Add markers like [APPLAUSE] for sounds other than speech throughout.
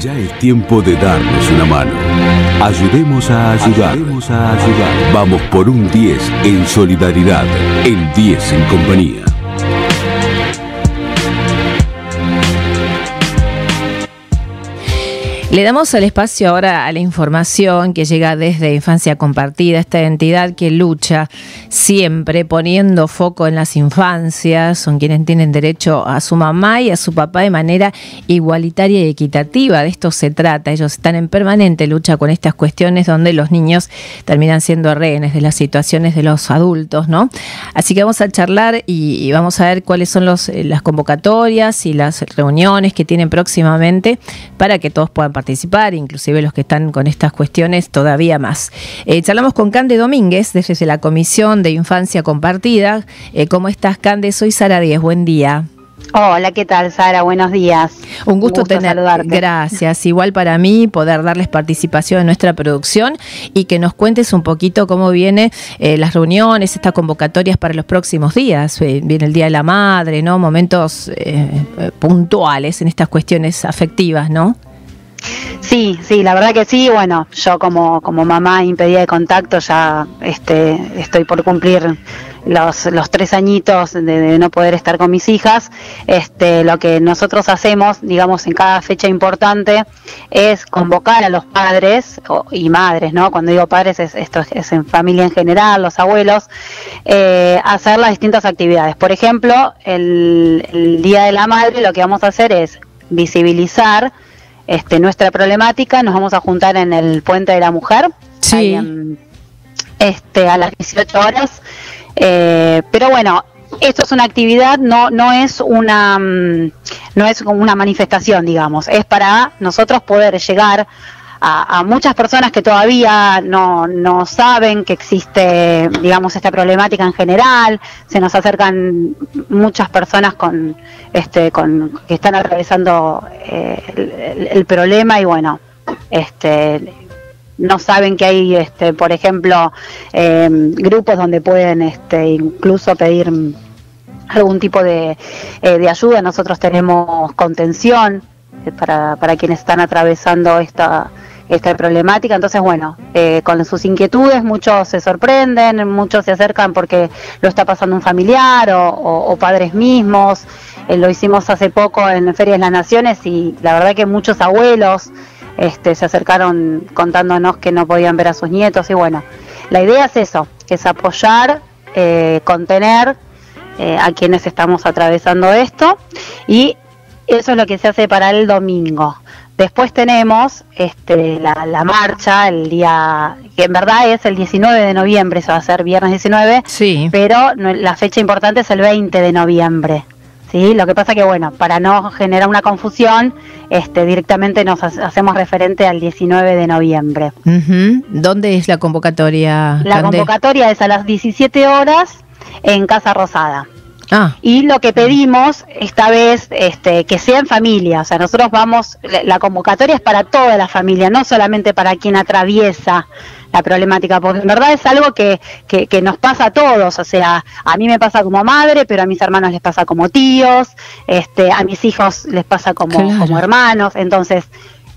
Ya es tiempo de darnos una mano. Ayudemos a ayudar. Ayudemos a ayudar. Vamos por un 10 en solidaridad. El 10 en compañía. Le damos el espacio ahora a la información que llega desde Infancia Compartida, esta entidad que lucha siempre poniendo foco en las infancias, son quienes tienen derecho a su mamá y a su papá de manera igualitaria y equitativa. De esto se trata. Ellos están en permanente lucha con estas cuestiones donde los niños terminan siendo rehenes de las situaciones de los adultos, ¿no? Así que vamos a charlar y, vamos a ver cuáles son eh, las convocatorias y las reuniones que tienen próximamente para que todos puedan participar, inclusive los que están con estas cuestiones todavía más. Eh, charlamos con Cande Domínguez desde la Comisión de Infancia Compartida. Eh, ¿Cómo estás, Cande? Soy Sara Díez. Buen día. Hola, ¿qué tal, Sara? Buenos días. Un gusto, tener, saludarte. Gracias. Igual para mí poder darles participación en nuestra producción y que nos cuentes un poquito cómo vienen eh, las reuniones, estas convocatorias para los próximos días. viene el Día de la Madre, ¿no? Momentos puntuales en estas cuestiones afectivas, ¿no? Sí, sí, la verdad que sí. Bueno, yo como, como mamá impedida de contacto ya este, estoy por cumplir los, tres añitos de, no poder estar con mis hijas. Este, lo que nosotros hacemos, digamos, en cada fecha importante es convocar a los padres y madres, ¿no? Cuando digo padres, es, esto es en familia en general, los abuelos, eh, hacer las distintas actividades. Por ejemplo, el Día de la Madre lo que vamos a hacer es visibilizar este, nuestra problemática. Nos vamos a juntar en el Puente de la Mujer. este, a las 18 horas. Eh, pero bueno, esto es una actividad, no, no es una mm, no es una manifestación, digamos, es para nosotros poder llegar a, muchas personas que todavía no, no, saben que existe, digamos, esta problemática en general. Se nos acercan muchas personas con, este, con que están atravesando eh, el, problema y bueno, este, no saben que hay, este, por ejemplo, em, grupos donde pueden, este, incluso pedir algún tipo de, eh, de ayuda. Nosotros tenemos contención para, para quienes están atravesando esta esta problemática. Entonces, bueno, eh, con sus inquietudes muchos se sorprenden, muchos se acercan porque lo está pasando un familiar o, padres mismos. Eh, lo hicimos hace poco en Feria de las Naciones y la verdad que muchos abuelos este, se acercaron contándonos que no podían ver a sus nietos y bueno, la idea es eso, es apoyar, eh, contener a quienes estamos atravesando esto y eso es lo que se hace para el domingo. Después tenemos este, la, marcha, el día, que en verdad es el 19 de noviembre, eso va a ser viernes 19, sí. pero la fecha importante es el 20 de noviembre. ¿sí? Lo que pasa que, bueno, para no generar una confusión, este, directamente nos hacemos referente al 19 de noviembre. ¿Dónde es la convocatoria? La convocatoria es a las 17 horas en Casa Rosada. Ah. Y lo que pedimos esta vez, este, que sea en familia, o sea, nosotros vamos, la convocatoria es para toda la familia, no solamente para quien atraviesa la problemática, porque en verdad es algo que, que, nos pasa a todos, o sea, a mí me pasa como madre, pero a mis hermanos les pasa como tíos, este, a mis hijos les pasa como, como hermanos, entonces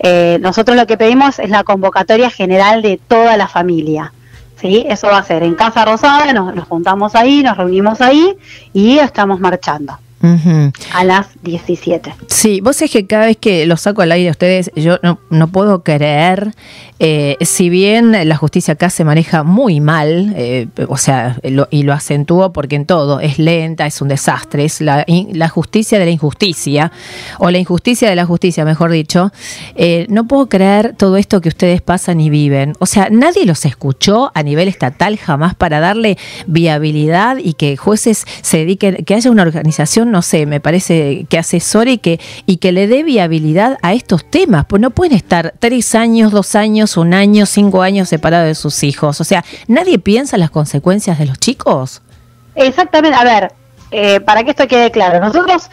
eh, nosotros lo que pedimos es la convocatoria general de toda la familia. ¿Sí? Eso va a ser en Casa Rosada, nos, nos juntamos ahí, nos reunimos ahí y estamos marchando a las 17. Sí, vos es que cada vez que lo saco al aire a ustedes, yo no, no puedo creer, eh, si bien la justicia acá se maneja muy mal, eh, o sea, y lo acentúo porque en todo es lenta, es un desastre, es la, la, justicia de la injusticia, o la injusticia de la justicia, mejor dicho, eh, no puedo creer todo esto que ustedes pasan y viven. O sea, nadie los escuchó a nivel estatal jamás para darle viabilidad y que jueces se dediquen, que haya una organización no sé, me parece que asesore y que, y que le dé viabilidad a estos temas, pues no pueden estar tres años, dos años, un año, cinco años separados de sus hijos. O sea, ¿nadie piensa en las consecuencias de los chicos? Exactamente, a ver, eh, para que esto quede claro, nosotros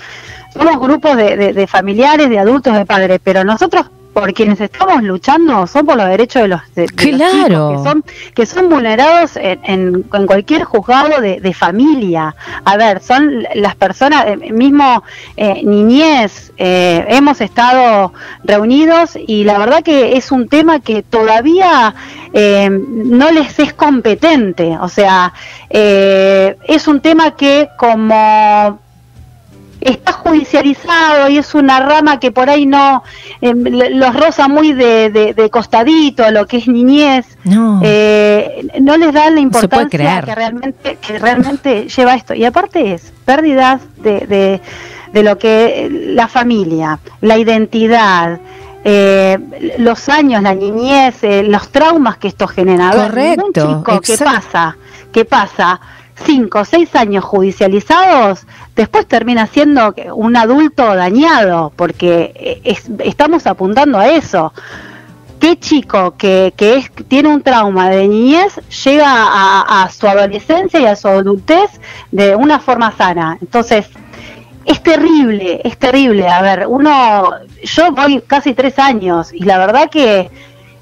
somos grupos de, familiares, de adultos, de padres, pero nosotros por quienes estamos luchando son por los derechos de los, de, claro. que son que son vulnerados en, en, cualquier juzgado de, familia. A ver, son las personas, eh, mismo eh, niñez, eh, hemos estado reunidos y la verdad que es un tema que todavía no les es competente. O sea, es un tema que como está judicializado y es una rama que por ahí no eh, los roza muy de, de, costadito, lo que es niñez, no, eh, no les dan la importancia que realmente, que realmente lleva esto. Y aparte es pérdidas de, de, lo que la familia, la identidad, eh, los años, la niñez, los traumas que esto genera. Correcto. ¿qué pasa? ¿Qué pasa? Cinco o seis años judicializados, después termina siendo un adulto dañado, porque eh, estamos apuntando a eso. ¿Qué chico que, que es, tiene un trauma de niñez llega a, su adolescencia y a su adultez de una forma sana? Entonces, es terrible, es terrible. A ver, uno, yo voy casi tres años y la verdad que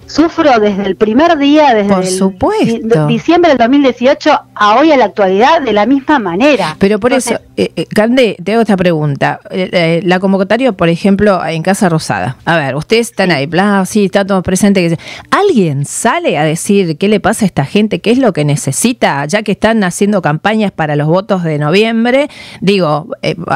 sufro desde el primer día, desde Por supuesto. diciembre del 2018 a hoy a la actualidad de la misma manera. Pero por eso, eh, eh, Cande, te hago esta pregunta. Eh, la convocatoria, por ejemplo, en Casa Rosada. A ver, ustedes están ahí, bla, sí, está todo presente. ¿Alguien sale a decir qué le pasa a esta gente? ¿Qué es lo que necesita? Ya que están haciendo campañas para los votos de noviembre, digo,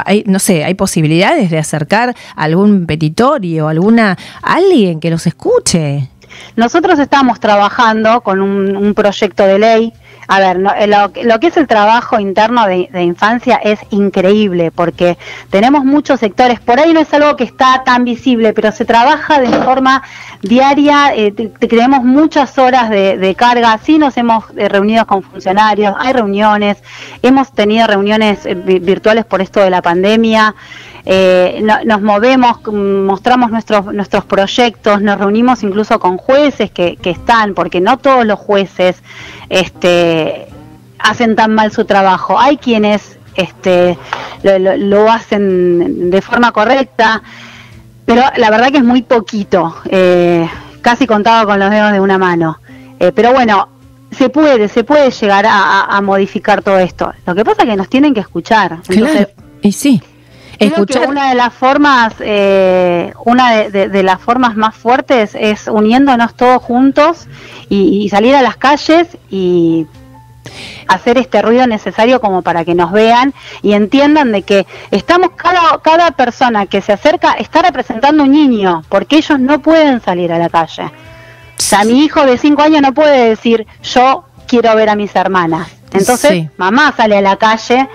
hay, no sé, ¿hay posibilidades de acercar algún petitorio, alguna, alguien que los escuche? Nosotros estamos trabajando con un, proyecto de ley. A ver, eh, lo, que es el trabajo interno de, infancia es increíble porque tenemos muchos sectores. Por ahí no es algo que está tan visible, pero se trabaja de forma diaria. Eh, tenemos muchas horas de, carga. Sí, nos hemos eh, reunido con funcionarios, hay reuniones, hemos tenido reuniones virtuales por esto de la pandemia eh, nos movemos, mostramos nuestros, nuestros proyectos, nos reunimos incluso con jueces que, que están, porque no todos los jueces este, hacen tan mal su trabajo. Hay quienes este, lo, hacen de forma correcta, pero la verdad que es muy poquito, eh, casi contado con los dedos de una mano. Eh, pero bueno, se puede, se puede llegar a, modificar todo esto. Lo que pasa es que nos tienen que escuchar. y sí. Creo que una de las formas, eh, una de, las formas más fuertes es uniéndonos todos juntos y, salir a las calles y hacer este ruido necesario como para que nos vean y entiendan de que estamos cada cada persona que se acerca está representando un niño porque ellos no pueden salir a la calle. O sea, mi hijo de 5 años no puede decir yo quiero ver a mis hermanas. Entonces, mamá sale a la calle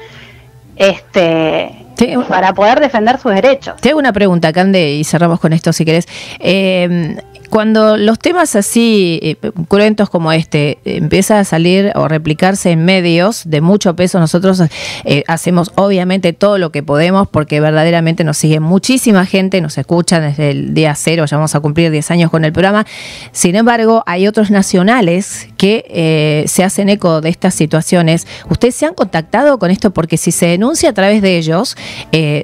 este para poder defender sus derechos. Te hago una pregunta, Cande, y cerramos con esto si querés. Eh, cuando los temas así eh, cruentos como este empiezan a salir o replicarse en medios de mucho peso, nosotros eh, hacemos obviamente todo lo que podemos porque verdaderamente nos sigue muchísima gente, nos escuchan desde el día cero, ya vamos a cumplir 10 años con el programa. Sin embargo, hay otros nacionales que eh, se hacen eco de estas situaciones. ¿Ustedes se han contactado con esto? Porque si se denuncia a través de ellos,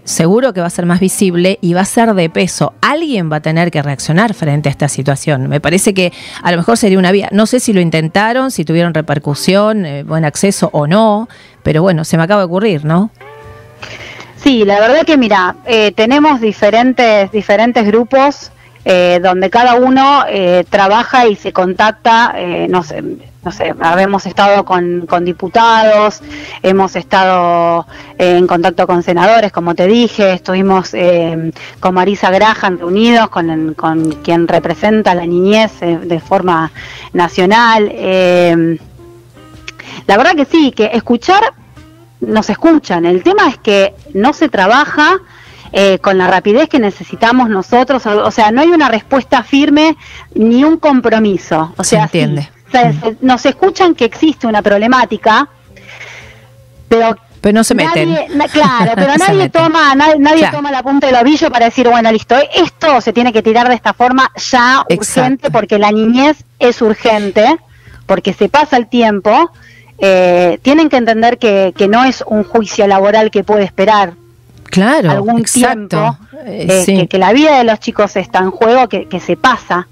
seguro que va a ser más visible y va a ser de peso. Alguien va a tener que reaccionar frente a esta situación situación. Me parece que a lo mejor sería una vía. No sé si lo intentaron, si tuvieron repercusión, eh, buen acceso o no, pero bueno, se me acaba de ocurrir, ¿no? Sí, la verdad que mira, eh, tenemos diferentes, diferentes grupos eh, donde cada uno trabaja y se contacta, no sé, no sé, hemos estado con, con, diputados, hemos estado eh, en contacto con senadores, como te dije, estuvimos eh, con Marisa Graham reunidos, con, con quien representa la niñez eh, de forma nacional. la verdad que sí, que escuchar, nos escuchan. El tema es que no se trabaja. Con la rapidez que necesitamos nosotros, o, sea, no hay una respuesta firme ni un compromiso. O sea, entiende nos escuchan que existe una problemática, pero pero no se meten. claro, pero [LAUGHS] nadie toma, nadie, toma la punta del ovillo para decir, bueno, listo, esto se tiene que tirar de esta forma ya urgente, porque la niñez es urgente, porque se pasa el tiempo. Eh, tienen que entender que, que no es un juicio laboral que puede esperar. Claro, algún exacto. tiempo, Eh, eh, sí. que, que la vida de los chicos está en juego, que, que se pasa,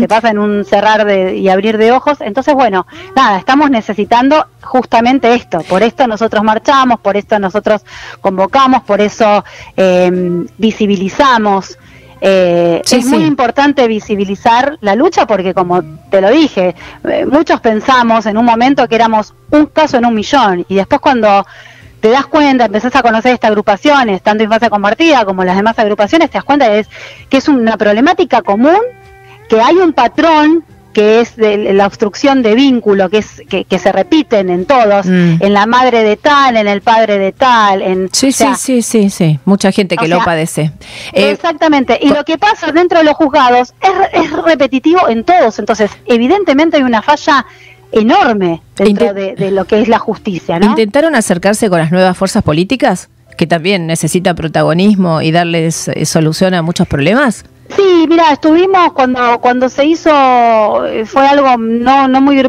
se pasa en un cerrar de, y abrir de ojos. Entonces, bueno, nada, estamos necesitando justamente esto. Por esto nosotros marchamos, por esto nosotros convocamos, por eso eh, visibilizamos. Eh, Sí, es muy importante visibilizar la lucha porque, como te lo dije, eh, muchos pensamos en un momento que éramos un caso en un millón y después cuando te das cuenta, empezás a conocer estas agrupaciones, tanto Infancia Compartida como las demás agrupaciones, te das cuenta que es, que es una problemática común, que hay un patrón que es de la obstrucción de vínculo, que es que, que se repiten en todos, Mm. en la madre de tal, en el padre de tal, en Sí, o sea, sí, sí, sí, sí. Mucha gente que lo sea, padece. Eh, Exactamente. Y lo que pasa dentro de los juzgados es, es repetitivo en todos. Entonces, evidentemente hay una falla enorme dentro de, de lo que es la justicia, ¿no? ¿Intentaron acercarse con las nuevas fuerzas políticas? Que también necesitan protagonismo y darles eh, solución a muchos problemas. Sí, mira, estuvimos cuando cuando se hizo, eh, fue algo no no muy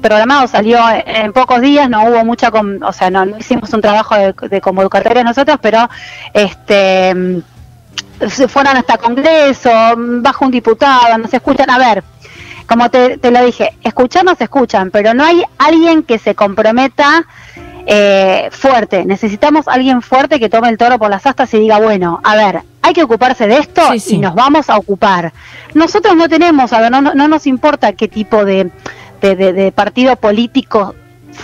programado, salió en pocos días, no hubo mucha, con- o sea, no, no hicimos un trabajo de, de convocatoria nosotros, pero este se fueron hasta Congreso, bajo un diputado, nos escuchan, a ver, como te, te lo dije, escuchar nos escuchan, pero no hay alguien que se comprometa eh, fuerte. Necesitamos alguien fuerte que tome el toro por las astas y diga, bueno, a ver, hay que ocuparse de esto Sí, sí. y nos vamos a ocupar. Nosotros no tenemos, a ver, no, no, no nos importa qué tipo de, de, de- de partido político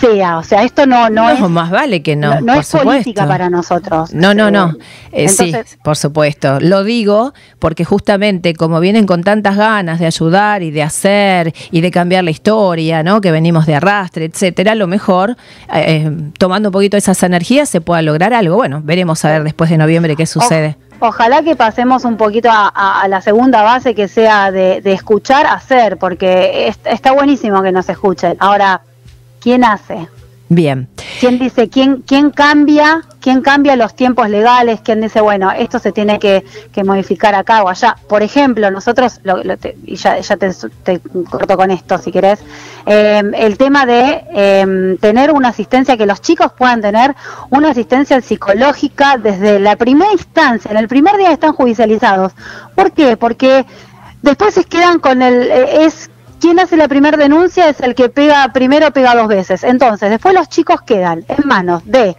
sea, o sea, esto no, no, No, es, más vale que no. no, no por es política supuesto. para nosotros. No, no, Eh, no. Eh, sí, entonces- por supuesto. Lo digo porque justamente como vienen con tantas ganas de ayudar y de hacer y de cambiar la historia, ¿no? Que venimos de arrastre, etcétera, lo mejor eh, eh, tomando un poquito esas energías se pueda lograr algo. Bueno, veremos a ver después de noviembre qué sucede. Ojalá que pasemos un poquito a, a- a la segunda base que sea de, de escuchar, hacer, porque es- está buenísimo que nos escuchen. Ahora, ¿quién hace? Bien. ¿Quién dice, quién, quién cambia, quién cambia los tiempos legales? ¿Quién dice, bueno, esto se tiene que, que modificar acá o allá? Por ejemplo, nosotros, lo- lo te- y ya, ya te, te corto con esto si querés, eh, el tema de eh, tener una asistencia, que los chicos puedan tener una asistencia psicológica desde la primera instancia, en el primer día están judicializados. ¿Por qué? Porque después se quedan con el... eh, es quien hace la primera denuncia es el que pega primero, pega dos veces. Entonces, después los chicos quedan en manos de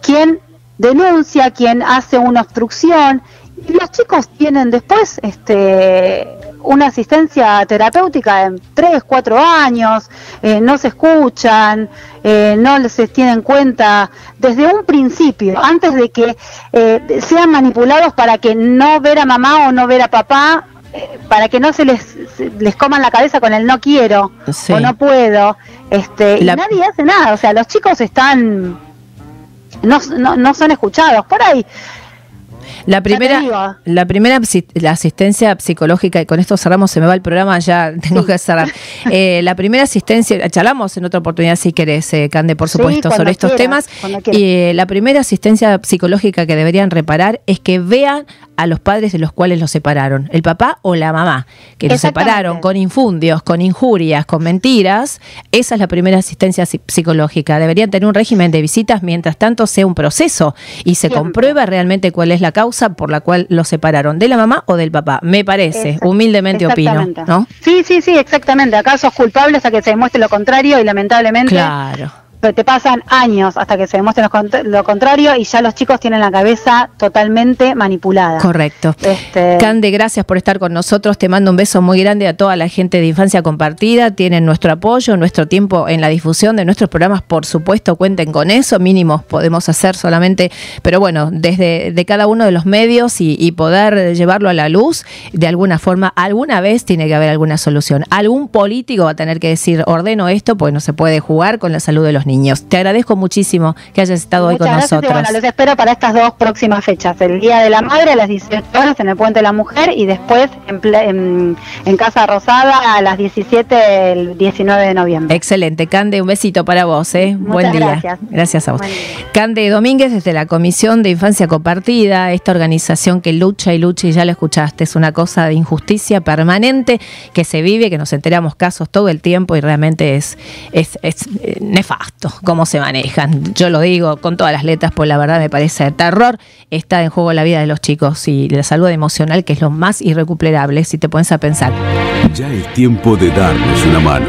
quien denuncia, quien hace una obstrucción. Y los chicos tienen después este, una asistencia terapéutica en 3, 4 años, eh, no se escuchan, eh, no se tienen en cuenta desde un principio, antes de que eh, sean manipulados para que no ver a mamá o no ver a papá para que no se les les coman la cabeza con el no quiero Sí. o no puedo este La- y nadie hace nada o sea los chicos están no, no, no son escuchados por ahí La primera, la primera la asistencia psicológica, y con esto cerramos, se me va el programa, ya [LAUGHS] tengo que cerrar. Eh, la primera asistencia, charlamos en otra oportunidad si querés, eh, Cande, por supuesto, sobre estos temas. Y eh, la primera asistencia psicológica que deberían reparar es que vean a los padres de los cuales los separaron, el papá o la mamá, que los separaron con infundios, con injurias, con mentiras. Esa es la primera asistencia psi- psicológica. Deberían tener un régimen de visitas mientras tanto sea un proceso y se Siempre. comprueba realmente cuál es la causa por la cual los separaron, de la mamá o del papá. Me parece, humildemente opino. ¿no? sí sí sí exactamente acá sos culpable hasta que se demuestre lo contrario y lamentablemente Claro. Te pasan años hasta que se demuestre lo contrario y ya los chicos tienen la cabeza totalmente manipulada. Correcto. Este, Cande, gracias por estar con nosotros. Te mando un beso muy grande a toda la gente de Infancia Compartida. Tienen nuestro apoyo, nuestro tiempo en la difusión de nuestros programas, por supuesto, cuenten con eso. Mínimos podemos hacer solamente, pero bueno, desde de cada uno de los medios y, y poder llevarlo a la luz, de alguna forma, alguna vez tiene que haber alguna solución. Algún político va a tener que decir, ordeno esto, pues no se puede jugar con la salud de los niños. Te agradezco muchísimo que hayas estado hoy con gracias nosotros. bueno, los espero para estas dos próximas fechas, el Día de la Madre a las 18 horas en el Puente de la Mujer y después en, en, en Casa Rosada a las 17 el 19 de noviembre. Excelente, Cande, un besito para vos, ¿eh? Muchas Buen día. gracias. a vos. Cande Domínguez, desde la Comisión de Infancia Compartida, esta organización que lucha y lucha, y ya lo escuchaste, es una cosa de injusticia permanente que se vive, que nos enteramos casos todo el tiempo y realmente es, es, es, eh, nefasto. Esto, cómo se manejan. Yo lo digo con todas las letras, pues la verdad me parece terror. Está en juego la vida de los chicos y la salud emocional, que es lo más irrecuperable, si te pones a pensar. Ya es tiempo de darnos una mano.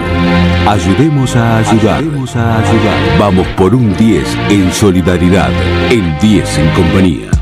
Ayudemos a ayudar. Ayudemos a ayudar. Vamos por un 10 en solidaridad. El 10 en compañía.